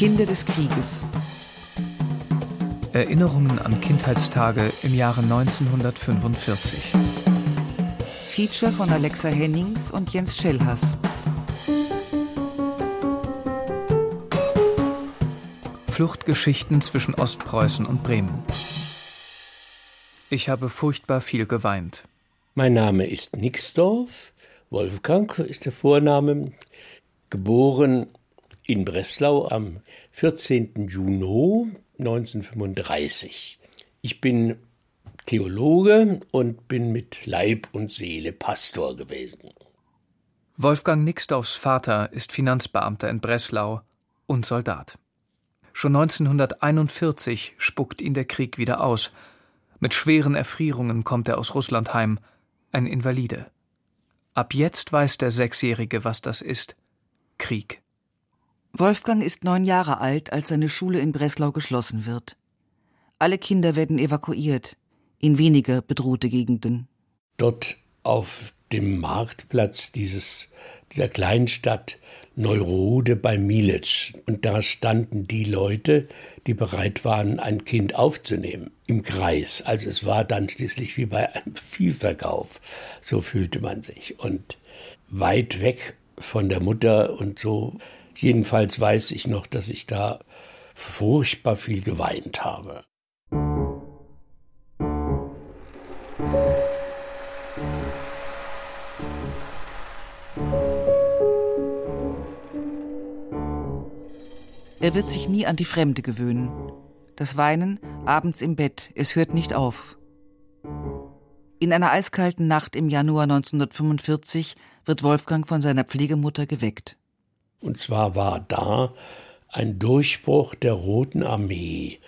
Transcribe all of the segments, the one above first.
Kinder des Krieges. Erinnerungen an Kindheitstage im Jahre 1945. Feature von Alexa Hennings und Jens Schellhass. Fluchtgeschichten zwischen Ostpreußen und Bremen. Ich habe furchtbar viel geweint. Mein Name ist Nixdorf. Wolfgang ist der Vorname. Geboren in Breslau am 14. Juni 1935. Ich bin Theologe und bin mit Leib und Seele Pastor gewesen. Wolfgang Nixdorfs Vater ist Finanzbeamter in Breslau und Soldat. Schon 1941 spuckt ihn der Krieg wieder aus. Mit schweren Erfrierungen kommt er aus Russland heim, ein Invalide. Ab jetzt weiß der Sechsjährige, was das ist. Krieg. Wolfgang ist neun Jahre alt, als seine Schule in Breslau geschlossen wird. Alle Kinder werden evakuiert, in weniger bedrohte Gegenden. Dort auf dem Marktplatz dieses, dieser Kleinstadt Neurode bei Mielitsch. Und da standen die Leute, die bereit waren, ein Kind aufzunehmen, im Kreis. Also es war dann schließlich wie bei einem Viehverkauf. So fühlte man sich. Und weit weg von der Mutter und so. Jedenfalls weiß ich noch, dass ich da furchtbar viel geweint habe. Er wird sich nie an die Fremde gewöhnen. Das Weinen abends im Bett, es hört nicht auf. In einer eiskalten Nacht im Januar 1945 wird Wolfgang von seiner Pflegemutter geweckt. Und zwar war da ein Durchbruch der Roten Armee,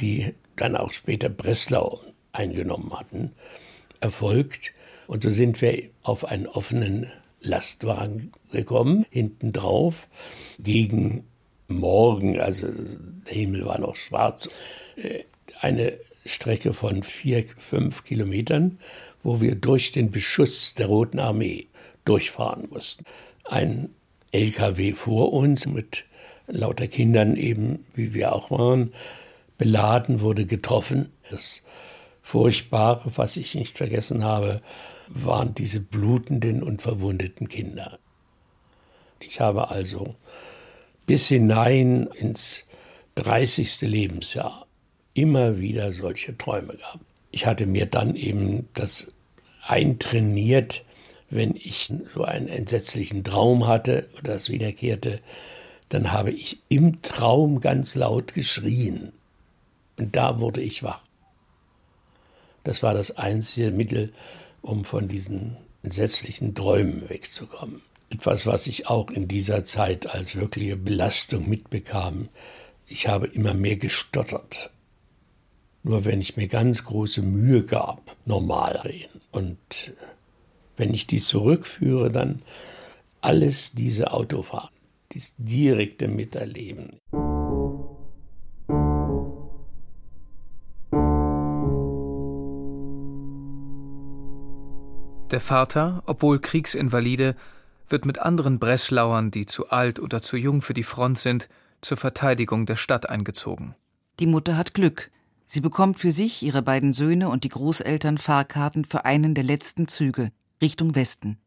die dann auch später Breslau eingenommen hatten, erfolgt. Und so sind wir auf einen offenen Lastwagen gekommen, hinten drauf, gegen Morgen, also der Himmel war noch schwarz, äh, eine Strecke von vier, fünf Kilometern, wo wir durch den Beschuss der Roten Armee durchfahren mussten. Ein LKW vor uns mit lauter Kindern eben, wie wir auch waren, beladen wurde getroffen. Das Furchtbare, was ich nicht vergessen habe, waren diese blutenden und verwundeten Kinder. Ich habe also bis hinein ins 30. Lebensjahr immer wieder solche Träume gehabt. Ich hatte mir dann eben das eintrainiert, wenn ich so einen entsetzlichen Traum hatte oder das wiederkehrte, dann habe ich im Traum ganz laut geschrien. Und da wurde ich wach. Das war das einzige Mittel, um von diesen entsetzlichen Träumen wegzukommen. Etwas, was ich auch in dieser Zeit als wirkliche Belastung mitbekam. Ich habe immer mehr gestottert. Nur wenn ich mir ganz große Mühe gab, normal reden. Und wenn ich dies zurückführe, dann alles diese Autofahren, dieses direkte Miterleben. Der Vater, obwohl Kriegsinvalide, wird mit anderen Breslauern, die zu alt oder zu jung für die Front sind, zur Verteidigung der Stadt eingezogen. Die Mutter hat Glück. Sie bekommt für sich, ihre beiden Söhne und die Großeltern Fahrkarten für einen der letzten Züge Richtung Westen.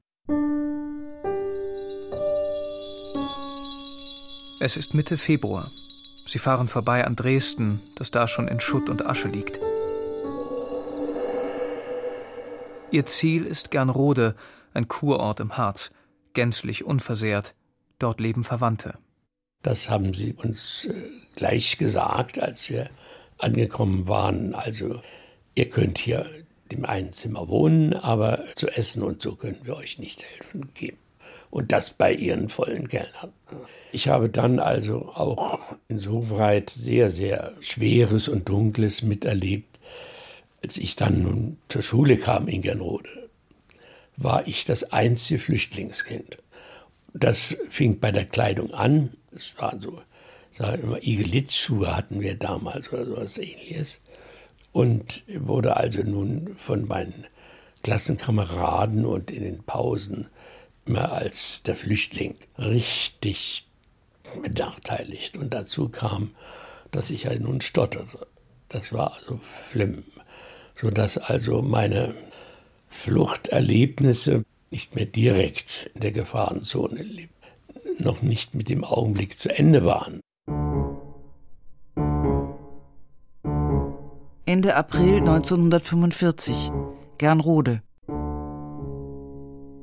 Es ist Mitte Februar. Sie fahren vorbei an Dresden, das da schon in Schutt und Asche liegt. Ihr Ziel ist Gernrode, ein Kurort im Harz gänzlich unversehrt. Dort leben Verwandte. Das haben sie uns äh, gleich gesagt, als wir angekommen waren. Also, ihr könnt hier im einen Zimmer wohnen, aber zu essen und so können wir euch nicht helfen geben. Und das bei ihren vollen Kellnern. Ich habe dann also auch insoweit sehr, sehr Schweres und Dunkles miterlebt, als ich dann zur Schule kam in Gernrode war ich das einzige Flüchtlingskind. Das fing bei der Kleidung an. Es waren so, sagen immer, Igelitzschuhe hatten wir damals oder sowas ähnliches. Und wurde also nun von meinen Klassenkameraden und in den Pausen immer als der Flüchtling richtig benachteiligt. Und dazu kam, dass ich ja nun stotterte. Das war also schlimm, sodass also meine Fluchterlebnisse nicht mehr direkt in der Gefahrenzone noch nicht mit dem Augenblick zu Ende waren. Ende April 1945, Gernrode.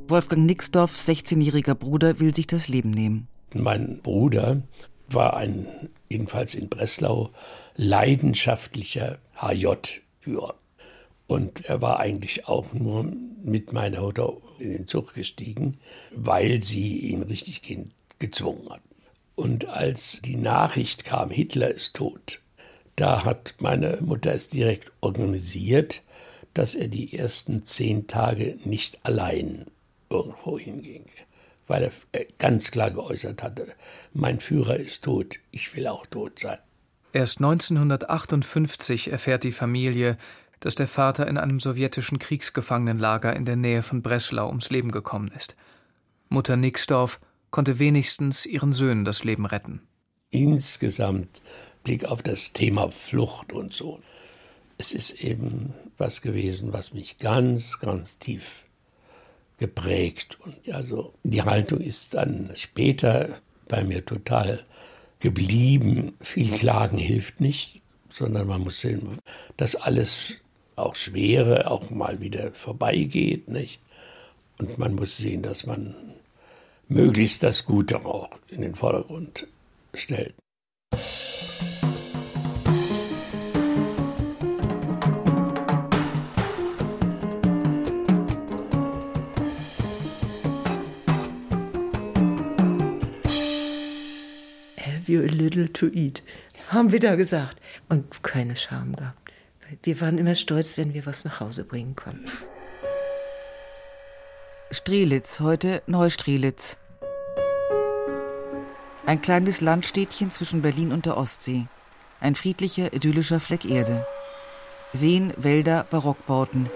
Wolfgang Nixdorf, 16-jähriger Bruder, will sich das Leben nehmen. Mein Bruder war ein, jedenfalls in Breslau, leidenschaftlicher HJ-Führer. Und er war eigentlich auch nur mit meiner Mutter in den Zug gestiegen, weil sie ihn richtig gezwungen hat. Und als die Nachricht kam, Hitler ist tot, da hat meine Mutter es direkt organisiert, dass er die ersten zehn Tage nicht allein irgendwo hinging, weil er ganz klar geäußert hatte, mein Führer ist tot, ich will auch tot sein. Erst 1958 erfährt die Familie, dass der Vater in einem sowjetischen Kriegsgefangenenlager in der Nähe von Breslau ums Leben gekommen ist. Mutter Nixdorf konnte wenigstens ihren Söhnen das Leben retten. Insgesamt Blick auf das Thema Flucht und so. Es ist eben was gewesen, was mich ganz, ganz tief geprägt. Und also die Haltung ist dann später bei mir total geblieben. Viel Klagen hilft nicht, sondern man muss sehen, dass alles auch Schwere auch mal wieder vorbeigeht, nicht? Und man muss sehen, dass man möglichst das Gute auch in den Vordergrund stellt. You a little to eat? Haben wir da gesagt. Und keine Scham gehabt. Wir waren immer stolz, wenn wir was nach Hause bringen konnten. Strelitz, heute Neustrelitz. Ein kleines Landstädtchen zwischen Berlin und der Ostsee. Ein friedlicher, idyllischer Fleck Erde. Seen, Wälder, Barockbauten.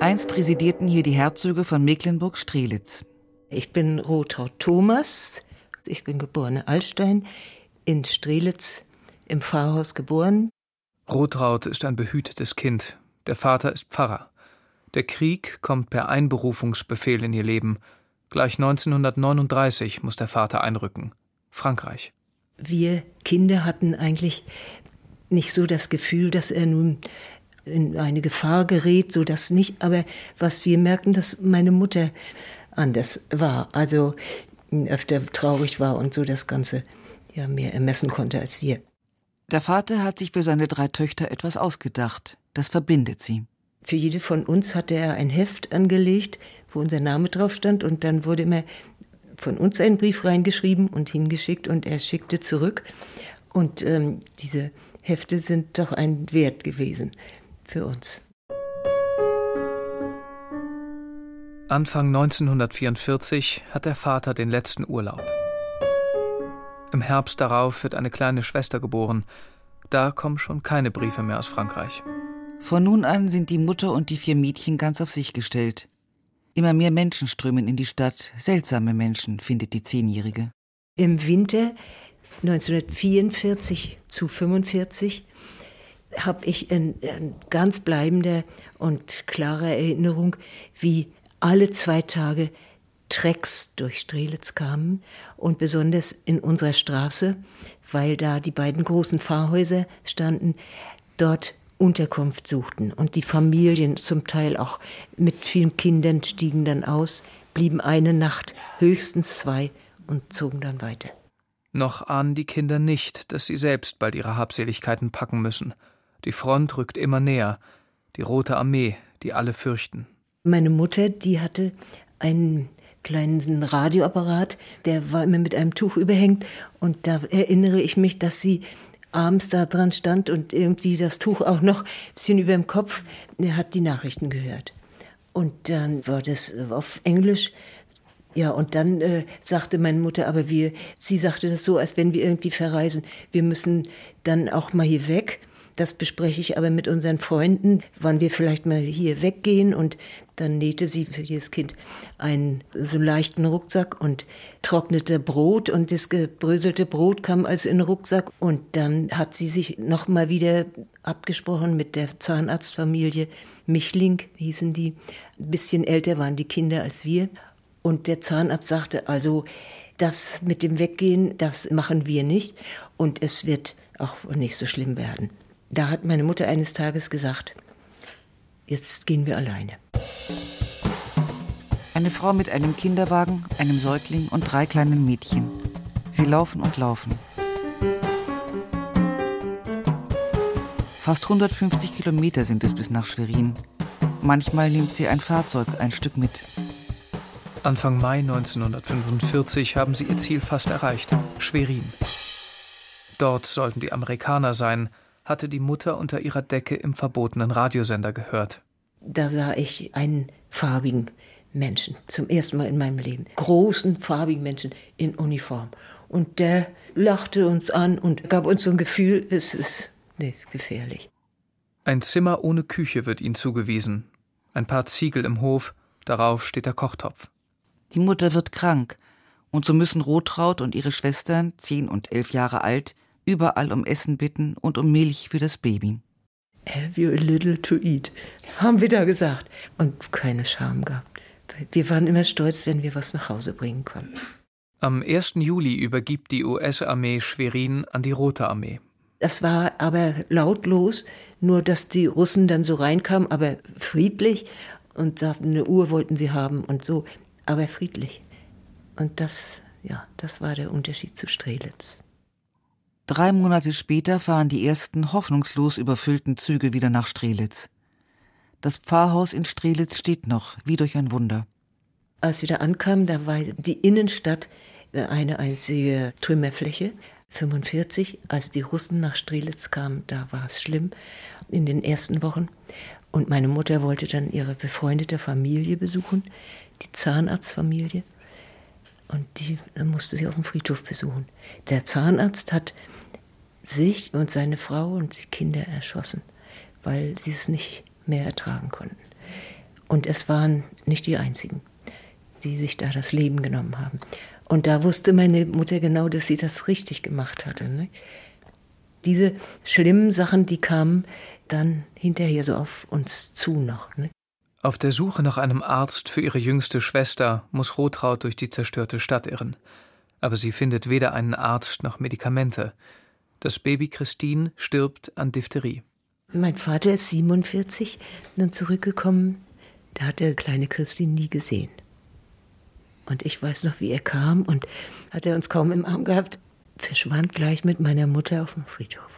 Einst residierten hier die Herzöge von Mecklenburg-Strelitz. Ich bin Rotraud Thomas. Ich bin geborene Altstein in Strelitz im Pfarrhaus geboren. Rotraud ist ein behütetes Kind. Der Vater ist Pfarrer. Der Krieg kommt per Einberufungsbefehl in ihr Leben. Gleich 1939 muss der Vater einrücken. Frankreich. Wir Kinder hatten eigentlich nicht so das Gefühl, dass er nun in eine Gefahr gerät, so dass nicht. Aber was wir merkten, dass meine Mutter anders war, also öfter traurig war und so das Ganze ja mehr ermessen konnte als wir. Der Vater hat sich für seine drei Töchter etwas ausgedacht. Das verbindet sie. Für jede von uns hatte er ein Heft angelegt, wo unser Name drauf stand und dann wurde immer von uns ein Brief reingeschrieben und hingeschickt und er schickte zurück. Und ähm, diese Hefte sind doch ein Wert gewesen für uns. Anfang 1944 hat der Vater den letzten Urlaub. Im Herbst darauf wird eine kleine Schwester geboren. Da kommen schon keine Briefe mehr aus Frankreich. Von nun an sind die Mutter und die vier Mädchen ganz auf sich gestellt. Immer mehr Menschen strömen in die Stadt, seltsame Menschen, findet die Zehnjährige. Im Winter 1944 zu 45 habe ich eine ein ganz bleibende und klare Erinnerung, wie alle zwei Tage Trecks durch Strelitz kamen und besonders in unserer Straße, weil da die beiden großen Pfarrhäuser standen, dort Unterkunft suchten. Und die Familien, zum Teil auch mit vielen Kindern, stiegen dann aus, blieben eine Nacht, höchstens zwei und zogen dann weiter. Noch ahnen die Kinder nicht, dass sie selbst bald ihre Habseligkeiten packen müssen. Die Front rückt immer näher, die Rote Armee, die alle fürchten. Meine Mutter, die hatte einen kleinen Radioapparat, der war immer mit einem Tuch überhängt. Und da erinnere ich mich, dass sie abends da dran stand und irgendwie das Tuch auch noch ein bisschen über dem Kopf. Er hat die Nachrichten gehört. Und dann war das auf Englisch. Ja, und dann äh, sagte meine Mutter, aber wir, sie sagte das so, als wenn wir irgendwie verreisen. Wir müssen dann auch mal hier weg. Das bespreche ich aber mit unseren Freunden, wann wir vielleicht mal hier weggehen. Und dann nähte sie für jedes Kind einen so leichten Rucksack und trocknete Brot. Und das gebröselte Brot kam als in den Rucksack. Und dann hat sie sich noch mal wieder abgesprochen mit der Zahnarztfamilie. Michling hießen die. Ein bisschen älter waren die Kinder als wir. Und der Zahnarzt sagte, also das mit dem Weggehen, das machen wir nicht. Und es wird auch nicht so schlimm werden. Da hat meine Mutter eines Tages gesagt, jetzt gehen wir alleine. Eine Frau mit einem Kinderwagen, einem Säugling und drei kleinen Mädchen. Sie laufen und laufen. Fast 150 Kilometer sind es bis nach Schwerin. Manchmal nimmt sie ein Fahrzeug ein Stück mit. Anfang Mai 1945 haben sie ihr Ziel fast erreicht, Schwerin. Dort sollten die Amerikaner sein, hatte die Mutter unter ihrer Decke im verbotenen Radiosender gehört. Da sah ich einen farbigen Menschen zum ersten Mal in meinem Leben. Großen, farbigen Menschen in Uniform. Und der lachte uns an und gab uns so ein Gefühl, es ist nicht gefährlich. Ein Zimmer ohne Küche wird ihnen zugewiesen. Ein paar Ziegel im Hof, darauf steht der Kochtopf. Die Mutter wird krank, und so müssen Rotraut und ihre Schwestern, zehn und elf Jahre alt, überall um Essen bitten und um Milch für das Baby. Have you a little to eat? Haben wir da gesagt. Und keine Scham gehabt. Wir waren immer stolz, wenn wir was nach Hause bringen konnten. Am 1. Juli übergibt die US-Armee Schwerin an die Rote Armee. Das war aber lautlos, nur dass die Russen dann so reinkamen, aber friedlich und sagten, eine Uhr wollten sie haben und so, aber friedlich. Und das, ja, das war der Unterschied zu Strelitz. Drei Monate später fahren die ersten hoffnungslos überfüllten Züge wieder nach Strelitz. Das Pfarrhaus in Strelitz steht noch, wie durch ein Wunder. Als wir da ankamen, da war die Innenstadt äh, eine einzige Trümmerfläche. 45, als die Russen nach Strelitz kamen, da war es schlimm in den ersten Wochen. Und meine Mutter wollte dann ihre befreundete Familie besuchen, die Zahnarztfamilie. Und die musste sie auf dem Friedhof besuchen. Der Zahnarzt hat sich und seine Frau und die Kinder erschossen, weil sie es nicht mehr ertragen konnten. Und es waren nicht die einzigen, die sich da das Leben genommen haben. Und da wusste meine Mutter genau, dass sie das richtig gemacht hatte. Ne? Diese schlimmen Sachen, die kamen dann hinterher so auf uns zu noch. Ne? Auf der Suche nach einem Arzt für ihre jüngste Schwester muss Rotraud durch die zerstörte Stadt irren. Aber sie findet weder einen Arzt noch Medikamente. Das Baby Christine stirbt an Diphtherie. Mein Vater ist 47, dann zurückgekommen. Da hat er kleine Christine nie gesehen. Und ich weiß noch, wie er kam und hat er uns kaum im Arm gehabt, verschwand gleich mit meiner Mutter auf dem Friedhof.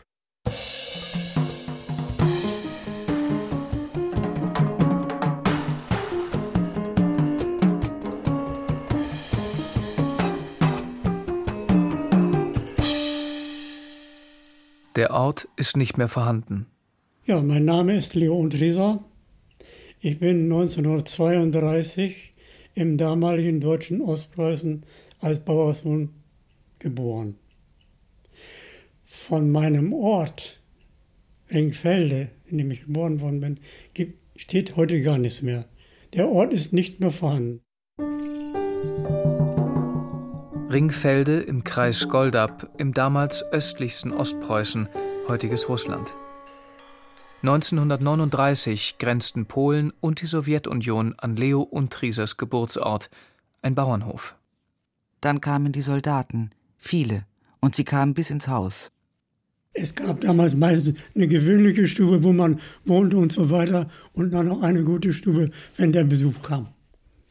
Der Ort ist nicht mehr vorhanden. Ja, mein Name ist Leo Rieser. Ich bin 1932 im damaligen deutschen Ostpreußen als Bauerssohn geboren. Von meinem Ort Ringfelde, in dem ich geboren worden bin, steht heute gar nichts mehr. Der Ort ist nicht mehr vorhanden. Ringfelde im Kreis Goldab im damals östlichsten Ostpreußen, heutiges Russland. 1939 grenzten Polen und die Sowjetunion an Leo Untriesers Geburtsort, ein Bauernhof. Dann kamen die Soldaten, viele, und sie kamen bis ins Haus. Es gab damals meistens eine gewöhnliche Stube, wo man wohnte und so weiter, und dann noch eine gute Stube, wenn der Besuch kam.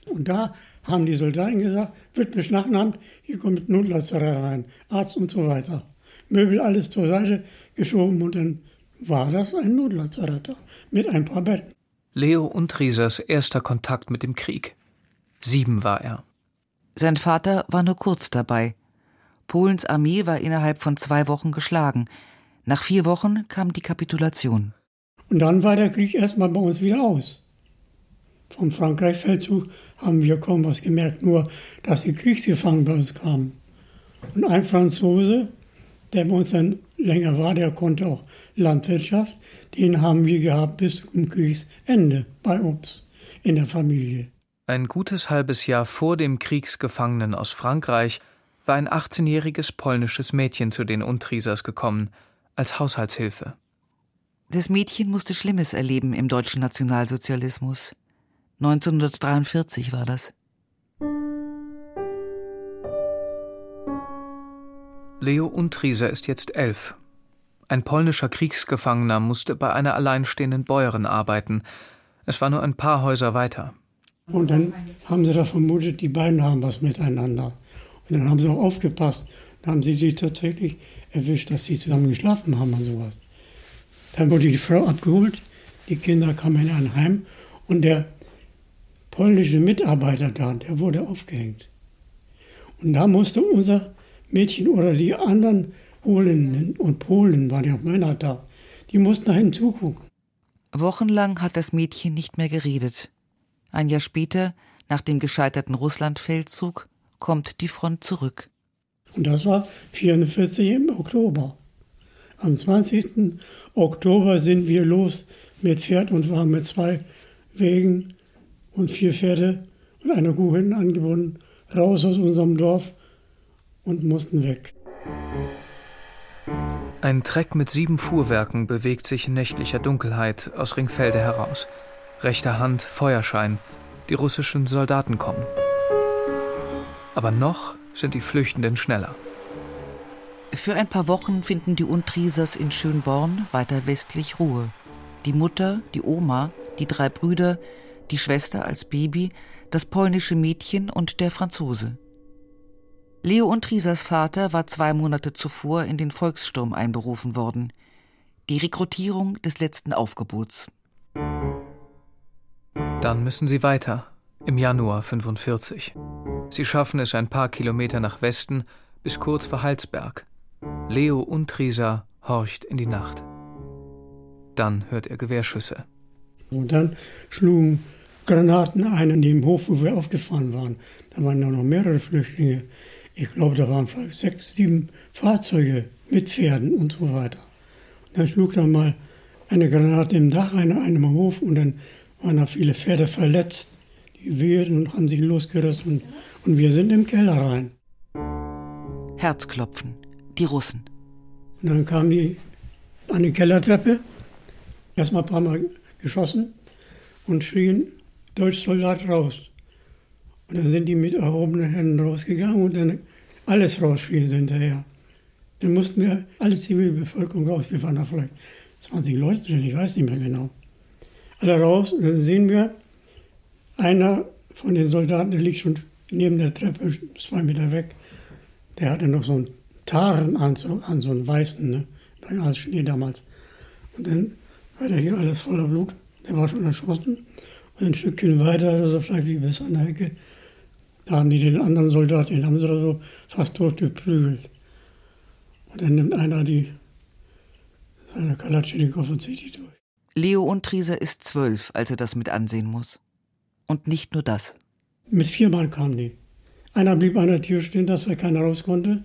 Und da haben die Soldaten gesagt, wird beschlagnahmt, hier kommt Notlazarett rein, Arzt und so weiter. Möbel alles zur Seite geschoben und dann war das ein Notlazarett mit ein paar Betten. Leo Untriesers erster Kontakt mit dem Krieg. Sieben war er. Sein Vater war nur kurz dabei. Polens Armee war innerhalb von zwei Wochen geschlagen. Nach vier Wochen kam die Kapitulation. Und dann war der Krieg erstmal bei uns wieder aus. Vom Frankreich-Feldzug haben wir kaum was gemerkt, nur dass die Kriegsgefangenen bei uns kamen. Und ein Franzose, der bei uns dann länger war, der konnte auch Landwirtschaft. Den haben wir gehabt bis zum Kriegsende bei uns in der Familie. Ein gutes halbes Jahr vor dem Kriegsgefangenen aus Frankreich war ein 18-jähriges polnisches Mädchen zu den Untriesers gekommen, als Haushaltshilfe. Das Mädchen musste Schlimmes erleben im deutschen Nationalsozialismus. 1943 war das. Leo Untrieser ist jetzt elf. Ein polnischer Kriegsgefangener musste bei einer alleinstehenden Bäuerin arbeiten. Es war nur ein paar Häuser weiter. Und dann haben sie da vermutet, die beiden haben was miteinander. Und dann haben sie auch aufgepasst. Dann haben sie die tatsächlich erwischt, dass sie zusammen geschlafen haben und sowas. Dann wurde die Frau abgeholt, die Kinder kamen in ein Heim und der polnische Mitarbeiter da, der wurde aufgehängt. Und da musste unser Mädchen oder die anderen Polinnen und Polen, waren ja auch Männer da, die mussten da hinzugucken. Wochenlang hat das Mädchen nicht mehr geredet. Ein Jahr später, nach dem gescheiterten Russlandfeldzug, kommt die Front zurück. Und das war 1944 im Oktober. Am 20. Oktober sind wir los mit Pferd und waren mit zwei Wegen und vier Pferde und einer Kuh hinten angebunden, raus aus unserem Dorf und mussten weg. Ein Treck mit sieben Fuhrwerken bewegt sich in nächtlicher Dunkelheit aus Ringfelde heraus. Rechter Hand Feuerschein. Die russischen Soldaten kommen. Aber noch sind die Flüchtenden schneller. Für ein paar Wochen finden die Untriesers in Schönborn weiter westlich Ruhe. Die Mutter, die Oma, die drei Brüder, die Schwester als Baby, das polnische Mädchen und der Franzose. Leo Untriesers Vater war zwei Monate zuvor in den Volkssturm einberufen worden. Die Rekrutierung des letzten Aufgebots. Dann müssen sie weiter. Im Januar 45. Sie schaffen es ein paar Kilometer nach Westen bis kurz vor Halsberg. Leo Untrieser horcht in die Nacht. Dann hört er Gewehrschüsse. Und dann schlugen Granaten ein an dem Hof, wo wir aufgefahren waren. Da waren noch mehrere Flüchtlinge. Ich glaube, da waren vielleicht sechs, sieben Fahrzeuge mit Pferden und so weiter. Und dann schlug da mal eine Granate im Dach ein, einem Hof und dann waren da viele Pferde verletzt. Die wehrten und haben sich losgerissen und, und wir sind im Keller rein. Herzklopfen, die Russen. Und dann kamen die an die Kellertreppe, erstmal ein paar Mal geschossen und schrien Deutschsoldat raus. Und dann sind die mit erhobenen Händen rausgegangen und dann alles rausfiel hinterher. Dann mussten wir alle Zivilbevölkerung raus. Wir waren da vielleicht 20 Leute drin, ich weiß nicht mehr genau. Alle raus und dann sehen wir, einer von den Soldaten, der liegt schon neben der Treppe, zwei Meter weg. Der hatte noch so einen Tarenanzug an, so einen weißen, ne? als Schnee damals. Und dann war der hier alles voller Blut. Der war schon erschossen. Und ein Stückchen weiter, also vielleicht wie bis an der Ecke, da haben die den anderen Soldaten, den haben sie da so fast durchgeprügelt. Und dann nimmt einer die, seine Kalatschnikow und zieht die durch. Leo Untrieser ist zwölf, als er das mit ansehen muss. Und nicht nur das. Mit vier Mann kamen die. Einer blieb an der Tür stehen, dass er keiner raus konnte.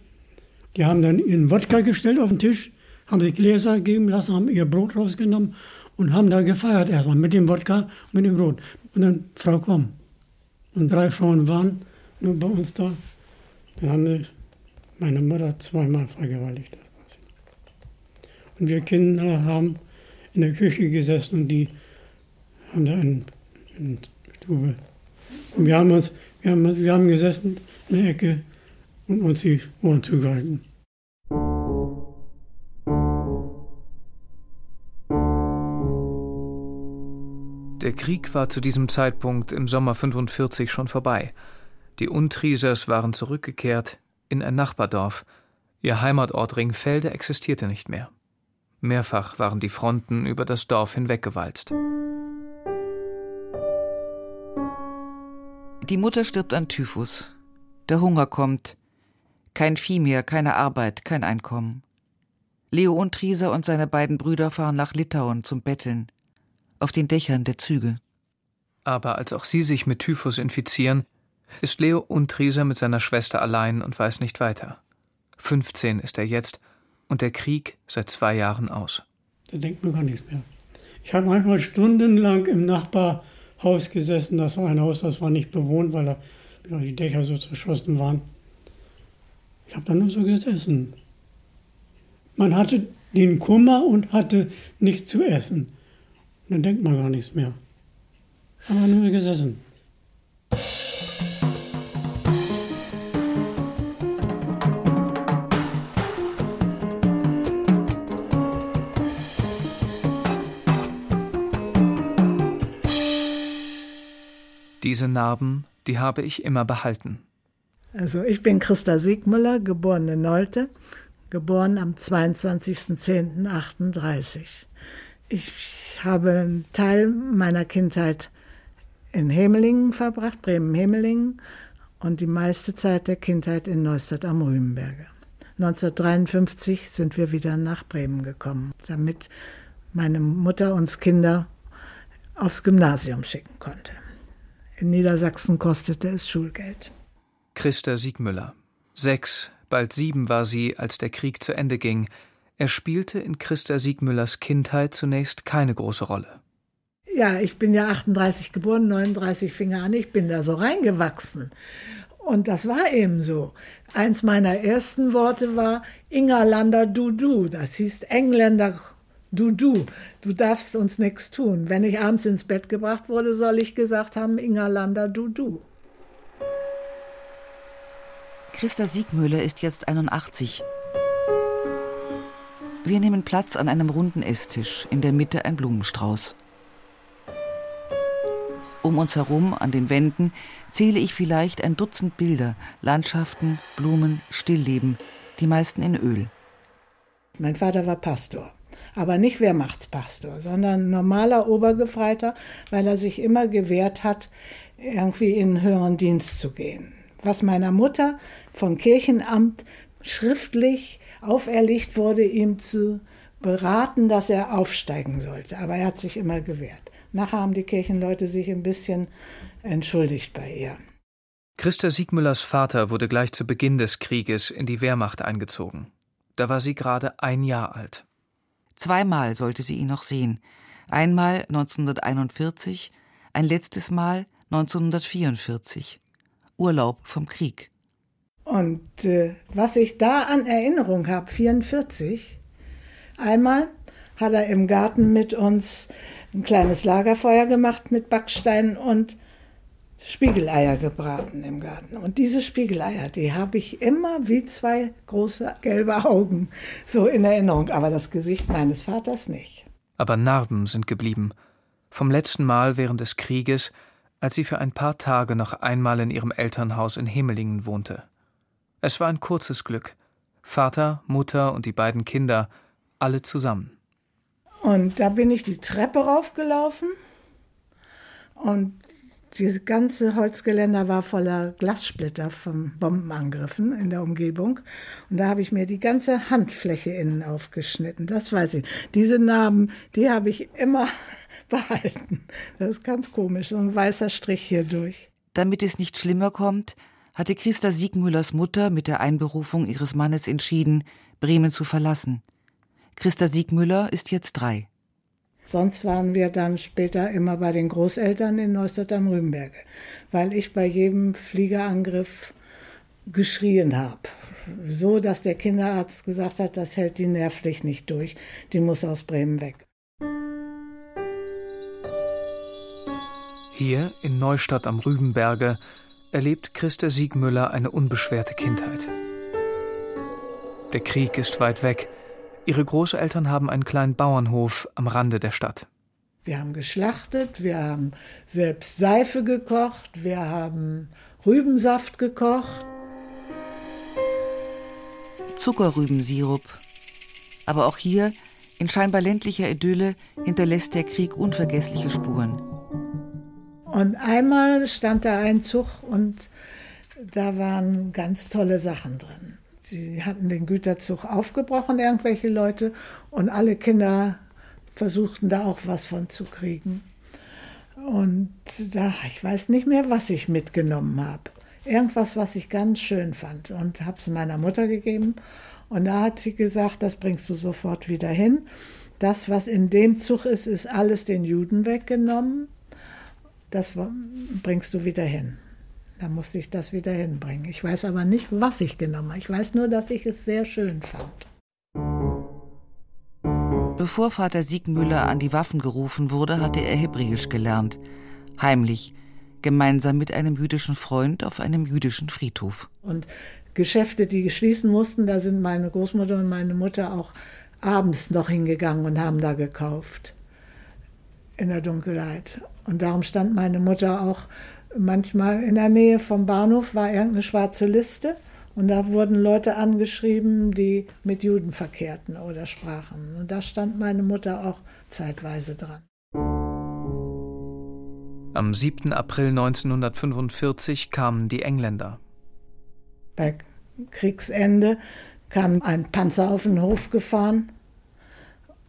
Die haben dann ihren Wodka gestellt auf den Tisch, haben sich Gläser geben lassen, haben ihr Brot rausgenommen und haben da gefeiert erstmal mit dem Wodka mit dem Brot. Und dann, Frau, komm. Und drei Frauen waren nur bei uns da. Dann haben wir meine Mutter zweimal vergewaltigt. Und wir Kinder haben in der Küche gesessen und die haben da in, in Stube. Und wir haben uns, wir haben, wir haben gesessen in der Ecke und uns die Ohren zugehalten. Der Krieg war zu diesem Zeitpunkt im Sommer 45 schon vorbei. Die Untriesers waren zurückgekehrt in ein Nachbardorf. Ihr Heimatort Ringfelde existierte nicht mehr. Mehrfach waren die Fronten über das Dorf hinweggewalzt. Die Mutter stirbt an Typhus. Der Hunger kommt. Kein Vieh mehr, keine Arbeit, kein Einkommen. Leo Untrieser und seine beiden Brüder fahren nach Litauen zum Betteln. Auf den Dächern der Züge. Aber als auch sie sich mit Typhus infizieren, ist Leo Untrieser mit seiner Schwester allein und weiß nicht weiter. 15 ist er jetzt und der Krieg seit zwei Jahren aus. Da denkt man gar nichts mehr. Ich habe manchmal stundenlang im Nachbarhaus gesessen. Das war ein Haus, das war nicht bewohnt, weil da die Dächer so zerschossen waren. Ich habe da nur so gesessen. Man hatte den Kummer und hatte nichts zu essen. Und dann denkt man gar nichts mehr. Aber nur gesessen. Diese Narben, die habe ich immer behalten. Also ich bin Christa Siegmüller, geborene Nolte, geboren am 22.10.38. Ich habe einen Teil meiner Kindheit in Hemelingen verbracht, Bremen-Hemelingen, und die meiste Zeit der Kindheit in Neustadt am Rübenberge. 1953 sind wir wieder nach Bremen gekommen, damit meine Mutter uns Kinder aufs Gymnasium schicken konnte. In Niedersachsen kostete es Schulgeld. Christa Siegmüller. Sechs, bald sieben war sie, als der Krieg zu Ende ging. Er spielte in Christa Siegmüllers Kindheit zunächst keine große Rolle. Ja, ich bin ja 38 geboren, 39 fing er an, ich bin da so reingewachsen. Und das war eben so. Eins meiner ersten Worte war Ingerlander du du. Das hieß Engländer du du. Du darfst uns nichts tun. Wenn ich abends ins Bett gebracht wurde, soll ich gesagt haben Ingerlander du du. Christa Siegmüller ist jetzt 81. Wir nehmen Platz an einem runden Esstisch, in der Mitte ein Blumenstrauß. Um uns herum, an den Wänden, zähle ich vielleicht ein Dutzend Bilder, Landschaften, Blumen, Stillleben, die meisten in Öl. Mein Vater war Pastor, aber nicht Wehrmachtspastor, sondern normaler Obergefreiter, weil er sich immer gewehrt hat, irgendwie in höheren Dienst zu gehen. Was meiner Mutter vom Kirchenamt schriftlich auferlegt wurde, ihm zu beraten, dass er aufsteigen sollte. Aber er hat sich immer gewehrt. Nachher haben die Kirchenleute sich ein bisschen entschuldigt bei ihr. Christa Siegmüllers Vater wurde gleich zu Beginn des Krieges in die Wehrmacht eingezogen. Da war sie gerade ein Jahr alt. Zweimal sollte sie ihn noch sehen. Einmal 1941, ein letztes Mal 1944. Urlaub vom Krieg. Und äh, was ich da an Erinnerung habe, 44, einmal hat er im Garten mit uns ein kleines Lagerfeuer gemacht mit Backsteinen und Spiegeleier gebraten im Garten. Und diese Spiegeleier, die habe ich immer wie zwei große gelbe Augen so in Erinnerung, aber das Gesicht meines Vaters nicht. Aber Narben sind geblieben. Vom letzten Mal während des Krieges, als sie für ein paar Tage noch einmal in ihrem Elternhaus in Hemelingen wohnte. Es war ein kurzes Glück. Vater, Mutter und die beiden Kinder, alle zusammen. Und da bin ich die Treppe raufgelaufen und das ganze Holzgeländer war voller Glassplitter von Bombenangriffen in der Umgebung. Und da habe ich mir die ganze Handfläche innen aufgeschnitten. Das weiß ich. Diese Narben, die habe ich immer behalten. Das ist ganz komisch, so ein weißer Strich hier durch. Damit es nicht schlimmer kommt, hatte Christa Siegmüllers Mutter mit der Einberufung ihres Mannes entschieden, Bremen zu verlassen. Christa Siegmüller ist jetzt drei. Sonst waren wir dann später immer bei den Großeltern in Neustadt am Rübenberge, weil ich bei jedem Fliegerangriff geschrien habe. So, dass der Kinderarzt gesagt hat, das hält die nervlich nicht durch, die muss aus Bremen weg. Hier in Neustadt am Rübenberge erlebt Christa Siegmüller eine unbeschwerte Kindheit. Der Krieg ist weit weg, Ihre Großeltern haben einen kleinen Bauernhof am Rande der Stadt. Wir haben geschlachtet, wir haben selbst Seife gekocht, wir haben Rübensaft gekocht. Zuckerrübensirup. Aber auch hier, in scheinbar ländlicher Idylle, hinterlässt der Krieg unvergessliche Spuren. Und einmal stand da ein Zug und da waren ganz tolle Sachen drin. Sie hatten den Güterzug aufgebrochen, irgendwelche Leute, und alle Kinder versuchten da auch was von zu kriegen. Und da, ich weiß nicht mehr, was ich mitgenommen habe. Irgendwas, was ich ganz schön fand und habe es meiner Mutter gegeben. Und da hat sie gesagt, das bringst du sofort wieder hin. Das, was in dem Zug ist, ist alles den Juden weggenommen. Das bringst du wieder hin. Da musste ich das wieder hinbringen. Ich weiß aber nicht, was ich genommen habe. Ich weiß nur, dass ich es sehr schön fand. Bevor Vater Siegmüller an die Waffen gerufen wurde, hatte er Hebräisch gelernt. Heimlich, gemeinsam mit einem jüdischen Freund auf einem jüdischen Friedhof. Und Geschäfte, die schließen mussten, da sind meine Großmutter und meine Mutter auch abends noch hingegangen und haben da gekauft. In der Dunkelheit. Und darum stand meine Mutter auch manchmal in der Nähe vom Bahnhof, war irgendeine schwarze Liste. Und da wurden Leute angeschrieben, die mit Juden verkehrten oder sprachen. Und da stand meine Mutter auch zeitweise dran. Am 7. April 1945 kamen die Engländer. Bei Kriegsende kam ein Panzer auf den Hof gefahren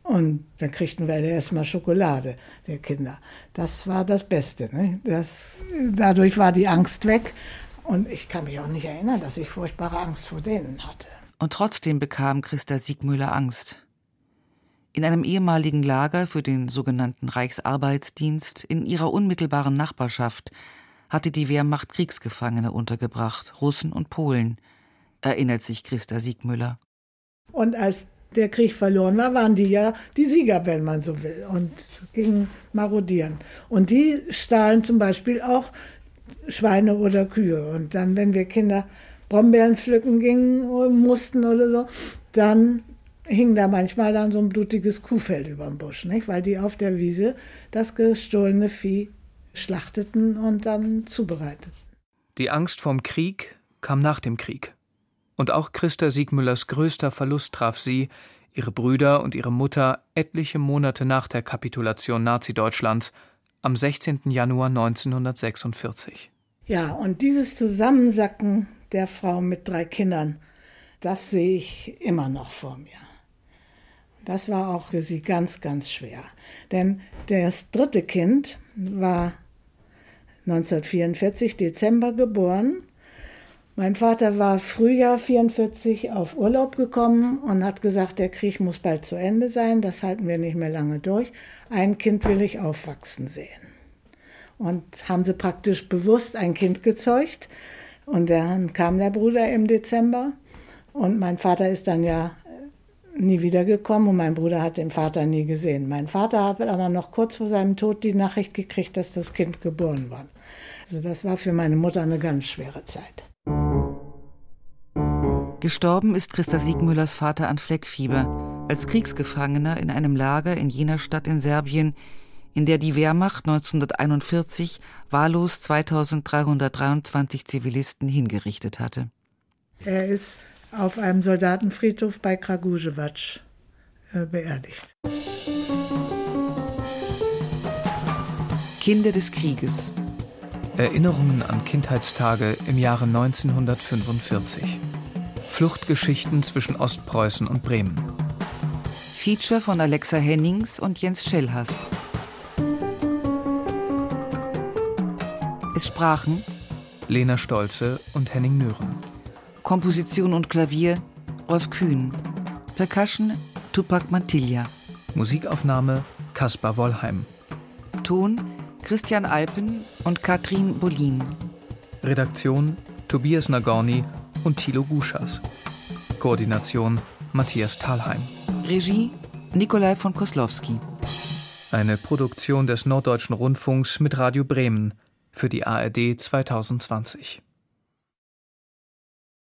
und dann kriegten wir erstmal Schokolade, die Kinder. Das war das Beste. Ne? Das, dadurch war die Angst weg. Und ich kann mich auch nicht erinnern, dass ich furchtbare Angst vor denen hatte. Und trotzdem bekam Christa Siegmüller Angst. In einem ehemaligen Lager für den sogenannten Reichsarbeitsdienst in ihrer unmittelbaren Nachbarschaft hatte die Wehrmacht Kriegsgefangene untergebracht, Russen und Polen, erinnert sich Christa Siegmüller. Und als der Krieg verloren war, waren die ja die Sieger, wenn man so will, und gingen marodieren. Und die stahlen zum Beispiel auch Schweine oder Kühe. Und dann, wenn wir Kinder Brombeeren pflücken gingen mussten oder so, dann hing da manchmal dann so ein blutiges Kuhfell über dem Busch, nicht? weil die auf der Wiese das gestohlene Vieh schlachteten und dann zubereiteten. Die Angst vorm Krieg kam nach dem Krieg. Und auch Christa Siegmüllers größter Verlust traf sie, ihre Brüder und ihre Mutter etliche Monate nach der Kapitulation Nazi-Deutschlands am 16. Januar 1946. Ja, und dieses Zusammensacken der Frau mit drei Kindern, das sehe ich immer noch vor mir. Das war auch für sie ganz, ganz schwer. Denn das dritte Kind war 1944 Dezember geboren. Mein Vater war Frühjahr 44 auf Urlaub gekommen und hat gesagt, der Krieg muss bald zu Ende sein, das halten wir nicht mehr lange durch. Ein Kind will ich aufwachsen sehen. Und haben sie praktisch bewusst ein Kind gezeugt. Und dann kam der Bruder im Dezember. Und mein Vater ist dann ja nie wiedergekommen und mein Bruder hat den Vater nie gesehen. Mein Vater hat aber noch kurz vor seinem Tod die Nachricht gekriegt, dass das Kind geboren war. Also das war für meine Mutter eine ganz schwere Zeit. Gestorben ist Christa Siegmüllers Vater an Fleckfieber, als Kriegsgefangener in einem Lager in jener Stadt in Serbien, in der die Wehrmacht 1941 wahllos 2323 Zivilisten hingerichtet hatte. Er ist auf einem Soldatenfriedhof bei Kragujevac äh, beerdigt. Kinder des Krieges. Erinnerungen an Kindheitstage im Jahre 1945. Fluchtgeschichten zwischen Ostpreußen und Bremen. Feature von Alexa Hennings und Jens Schellhass. Es sprachen Lena Stolze und Henning Nören. Komposition und Klavier Rolf Kühn. Percussion Tupac Mantilla. Musikaufnahme Kaspar Wollheim. Ton Christian Alpen und Katrin Bolin. Redaktion Tobias Nagorny und Thilo Guschas. Koordination Matthias Thalheim. Regie Nikolai von Koslowski. Eine Produktion des Norddeutschen Rundfunks mit Radio Bremen für die ARD 2020.